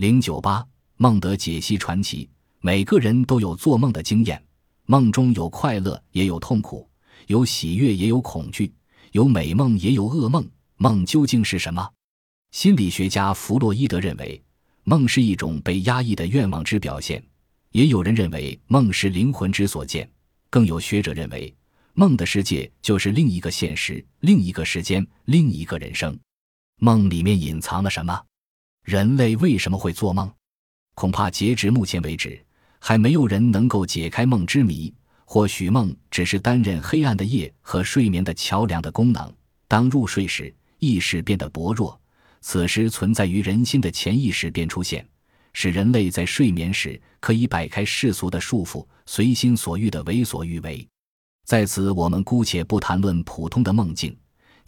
零九八孟德解析传奇。每个人都有做梦的经验，梦中有快乐，也有痛苦；有喜悦，也有恐惧；有美梦，也有噩梦。梦究竟是什么？心理学家弗洛伊德认为，梦是一种被压抑的愿望之表现。也有人认为，梦是灵魂之所见。更有学者认为，梦的世界就是另一个现实、另一个时间、另一个人生。梦里面隐藏了什么？人类为什么会做梦？恐怕截至目前为止。还没有人能够解开梦之谜。或许梦只是担任黑暗的夜和睡眠的桥梁的功能。当入睡时，意识变得薄弱，此时存在于人心的潜意识便出现，使人类在睡眠时可以摆开世俗的束缚，随心所欲的为所欲为。在此，我们姑且不谈论普通的梦境，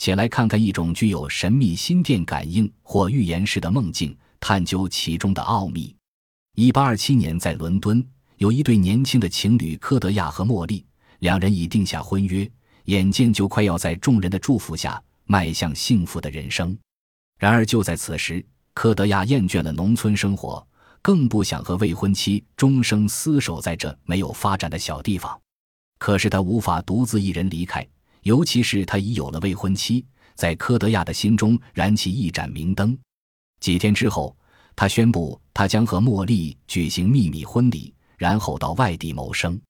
且来看看一种具有神秘心电感应或预言式的梦境，探究其中的奥秘。一八二七年，在伦敦有一对年轻的情侣科德亚和茉莉，两人已定下婚约，眼见就快要在众人的祝福下迈向幸福的人生。然而就在此时，科德亚厌倦了农村生活，更不想和未婚妻终生厮守在这没有发展的小地方。可是他无法独自一人离开，尤其是他已有了未婚妻，在科德亚的心中燃起一盏明灯。几天之后。他宣布，他将和茉莉举行秘密婚礼，然后到外地谋生。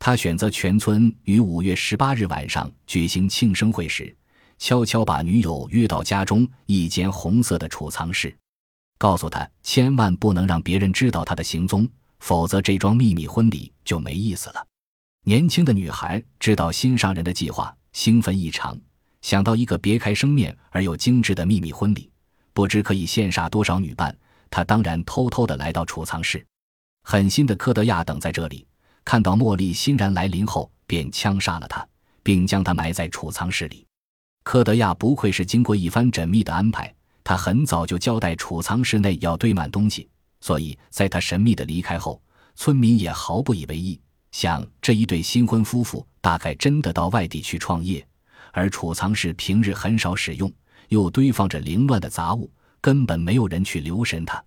他选择全村于五月十八日晚上举行庆生会时，悄悄把女友约到家中一间红色的储藏室，告诉他千万不能让别人知道他的行踪，否则这桩秘密婚礼就没意思了。年轻的女孩知道心上人的计划，兴奋异常，想到一个别开生面而又精致的秘密婚礼，不知可以羡煞多少女伴。他当然偷偷的来到储藏室，狠心的科德亚等在这里，看到茉莉欣然来临后，便枪杀了他，并将他埋在储藏室里。科德亚不愧是经过一番缜密的安排，他很早就交代储藏室内要堆满东西，所以在他神秘的离开后，村民也毫不以为意，想这一对新婚夫妇大概真的到外地去创业，而储藏室平日很少使用，又堆放着凌乱的杂物。根本没有人去留神他。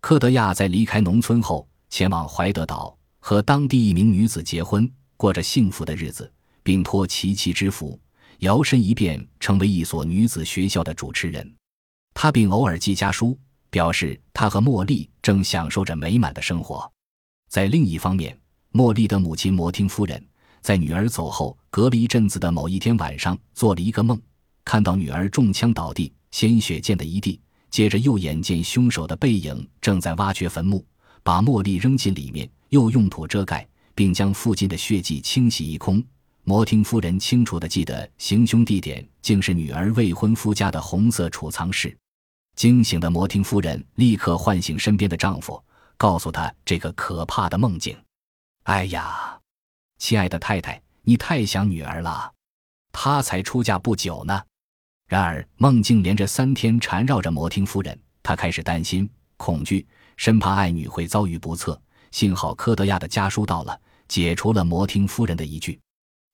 科德亚在离开农村后，前往怀德岛，和当地一名女子结婚，过着幸福的日子，并托琪琪之福，摇身一变成为一所女子学校的主持人。他并偶尔寄家书，表示他和茉莉正享受着美满的生活。在另一方面，茉莉的母亲摩汀夫人在女儿走后隔了一阵子的某一天晚上，做了一个梦，看到女儿中枪倒地，鲜血溅得一地。接着又眼见凶手的背影正在挖掘坟墓，把茉莉扔进里面，又用土遮盖，并将附近的血迹清洗一空。摩汀夫人清楚地记得行凶地点竟是女儿未婚夫家的红色储藏室。惊醒的摩汀夫人立刻唤醒身边的丈夫，告诉他这个可怕的梦境。哎呀，亲爱的太太，你太想女儿了，她才出嫁不久呢。然而，梦境连着三天缠绕着摩汀夫人，她开始担心、恐惧，生怕爱女会遭遇不测。幸好科德亚的家书到了，解除了摩汀夫人的疑惧。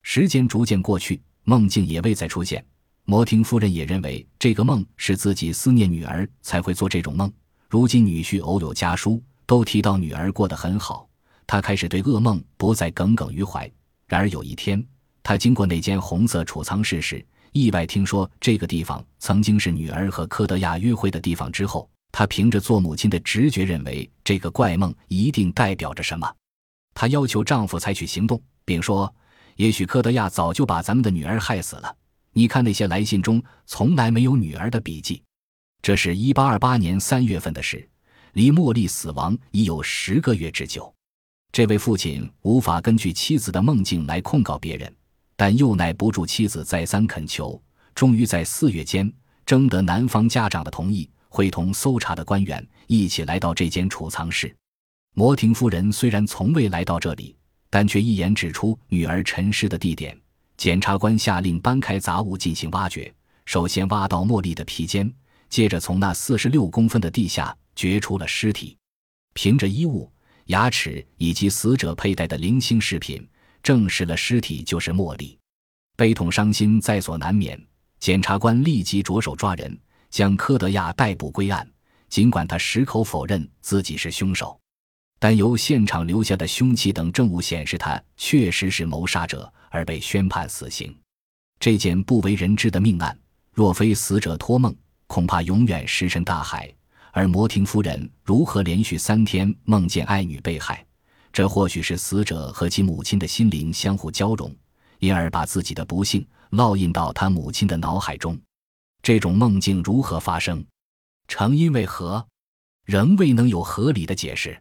时间逐渐过去，梦境也未再出现。摩汀夫人也认为这个梦是自己思念女儿才会做这种梦。如今女婿偶有家书，都提到女儿过得很好，她开始对噩梦不再耿耿于怀。然而有一天，她经过那间红色储藏室时，意外听说这个地方曾经是女儿和科德亚约会的地方之后，她凭着做母亲的直觉认为这个怪梦一定代表着什么。她要求丈夫采取行动，并说：“也许科德亚早就把咱们的女儿害死了。你看那些来信中从来没有女儿的笔记。”这是一八二八年三月份的事，离茉莉死亡已有十个月之久。这位父亲无法根据妻子的梦境来控告别人。但又耐不住妻子再三恳求，终于在四月间征得男方家长的同意，会同搜查的官员一起来到这间储藏室。摩廷夫人虽然从未来到这里，但却一眼指出女儿沉尸的地点。检察官下令搬开杂物进行挖掘，首先挖到茉莉的皮肩，接着从那四十六公分的地下掘出了尸体。凭着衣物、牙齿以及死者佩戴的零星饰品。证实了尸体就是茉莉，悲痛伤心在所难免。检察官立即着手抓人，将科德亚逮捕归案。尽管他矢口否认自己是凶手，但由现场留下的凶器等证物显示，他确实是谋杀者，而被宣判死刑。这件不为人知的命案，若非死者托梦，恐怕永远石沉大海。而摩廷夫人如何连续三天梦见爱女被害？这或许是死者和其母亲的心灵相互交融，因而把自己的不幸烙印到他母亲的脑海中。这种梦境如何发生，成因为何，仍未能有合理的解释。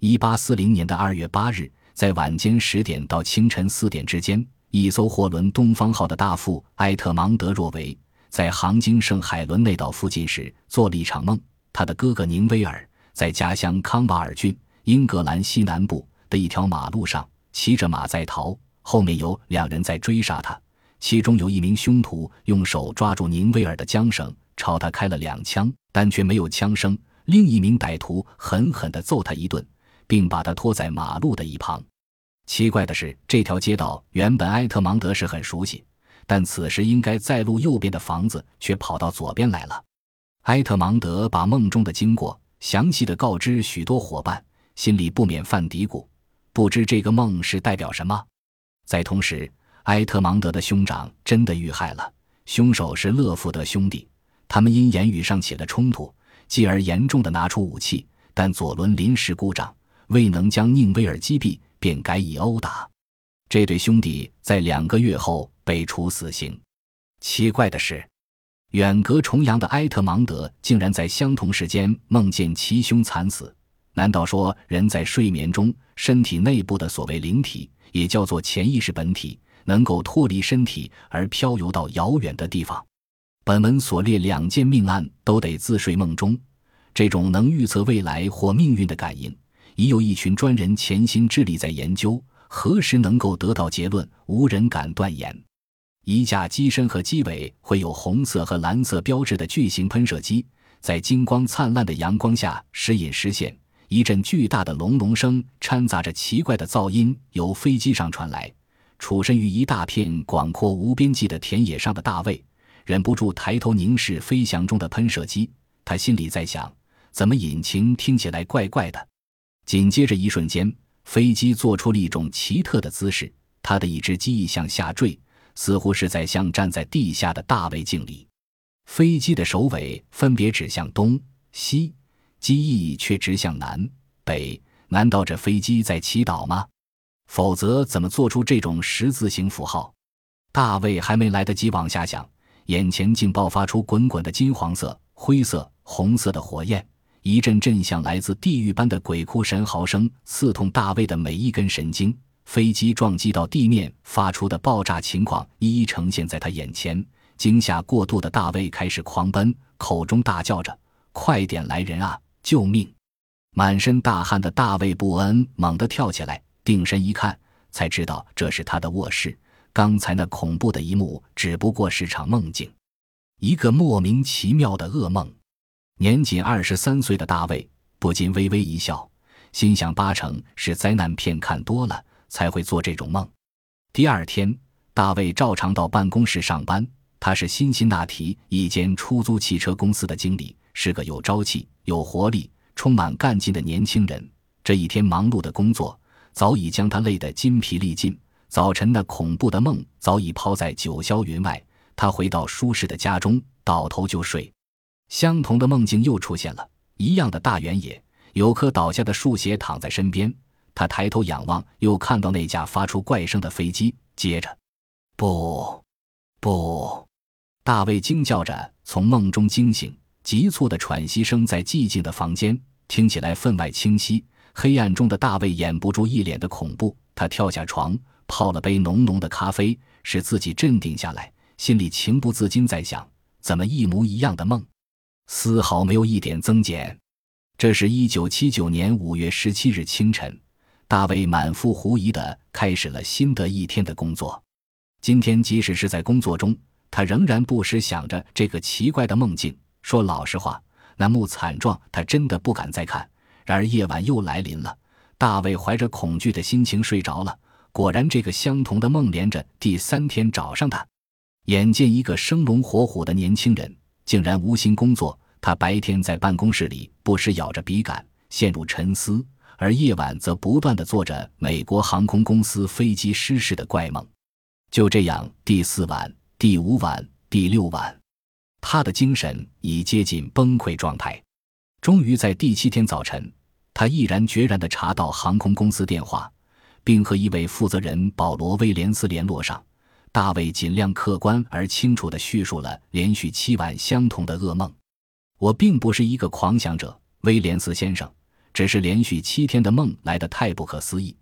一八四零年的二月八日，在晚间十点到清晨四点之间，一艘货轮“东方号”的大副埃特芒德·若维在航经圣海伦内岛附近时做了一场梦。他的哥哥宁威尔在家乡康瓦尔郡英格兰西南部的一条马路上骑着马在逃，后面有两人在追杀他，其中有一名凶徒用手抓住宁威尔的缰绳，朝他开了两枪，但却没有枪声。另一名歹徒狠狠地揍他一顿，并把他拖在马路的一旁。奇怪的是，这条街道原本埃特芒德是很熟悉，但此时应该在路右边的房子却跑到左边来了。埃特芒德把梦中的经过详细的告知许多伙伴，心里不免犯嘀咕：不知这个梦是代表什么。在同时，埃特芒德的兄长真的遇害了，凶手是勒福德兄弟，他们因言语上起了冲突，继而严重的拿出武器，但左轮临时故障，未能将宁威尔击毙，便改以殴打。这对兄弟在两个月后被处死刑。奇怪的是。远隔重洋的埃特芒德竟然在相同时间梦见其兄惨死，难道说人在睡眠中，身体内部的所谓灵体，也叫做潜意识本体，能够脱离身体而漂游到遥远的地方？本文所列两件命案都得自睡梦中，这种能预测未来或命运的感应，已有一群专人潜心致力在研究，何时能够得到结论，无人敢断言。一架机身和机尾会有红色和蓝色标志的巨型喷射机，在金光灿烂的阳光下时隐时现。一阵巨大的隆隆声掺杂着奇怪的噪音由飞机上传来。处身于一大片广阔无边际的田野上的大卫忍不住抬头凝视飞翔中的喷射机，他心里在想：怎么引擎听起来怪怪的？紧接着一瞬间，飞机做出了一种奇特的姿势，它的一只机翼向下坠。似乎是在向站在地下的大卫敬礼，飞机的首尾分别指向东西，机翼却指向南北。难道这飞机在祈祷吗？否则怎么做出这种十字形符号？大卫还没来得及往下想，眼前竟爆发出滚滚的金黄色、灰色、红色的火焰，一阵阵像来自地狱般的鬼哭神嚎声，刺痛大卫的每一根神经。飞机撞击到地面发出的爆炸情况一一呈现在他眼前。惊吓过度的大卫开始狂奔，口中大叫着：“快点来人啊，救命！”满身大汗的大卫布恩猛地跳起来，定神一看，才知道这是他的卧室。刚才那恐怖的一幕只不过是场梦境，一个莫名其妙的噩梦。年仅二十三岁的大卫不禁微微一笑，心想：八成是灾难片看多了。才会做这种梦。第二天，大卫照常到办公室上班。他是辛辛那提一间出租汽车公司的经理，是个有朝气、有活力、充满干劲的年轻人。这一天忙碌的工作早已将他累得筋疲力尽。早晨那恐怖的梦早已抛在九霄云外。他回到舒适的家中，倒头就睡。相同的梦境又出现了，一样的大原野，有棵倒下的树斜躺在身边。他抬头仰望，又看到那架发出怪声的飞机。接着，不，不！大卫惊叫着从梦中惊醒，急促的喘息声在寂静的房间听起来分外清晰。黑暗中的大卫掩不住一脸的恐怖，他跳下床，泡了杯浓浓的咖啡，使自己镇定下来，心里情不自禁在想：怎么一模一样的梦，丝毫没有一点增减？这是一九七九年五月十七日清晨。大卫满腹狐疑地开始了新的一天的工作。今天，即使是在工作中，他仍然不时想着这个奇怪的梦境。说老实话，那幕惨状他真的不敢再看。然而夜晚又来临了，大卫怀着恐惧的心情睡着了。果然，这个相同的梦连着第三天找上他。眼见一个生龙活虎的年轻人竟然无心工作，他白天在办公室里不时咬着笔杆，陷入沉思，而夜晚则不断地做着美国航空公司飞机失事的怪梦。就这样，第四晚、第五晚、第六晚，他的精神已接近崩溃状态。终于在第七天早晨，他毅然决然地查到航空公司电话，并和一位负责人保罗·威廉斯联络上。大卫尽量客观而清楚地叙述了连续七晚相同的噩梦。我并不是一个狂想者，威廉斯先生，只是连续七天的梦来得太不可思议。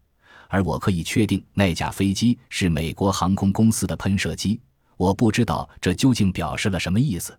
而我可以确定，那架飞机是美国航空公司的喷射机。我不知道这究竟表示了什么意思。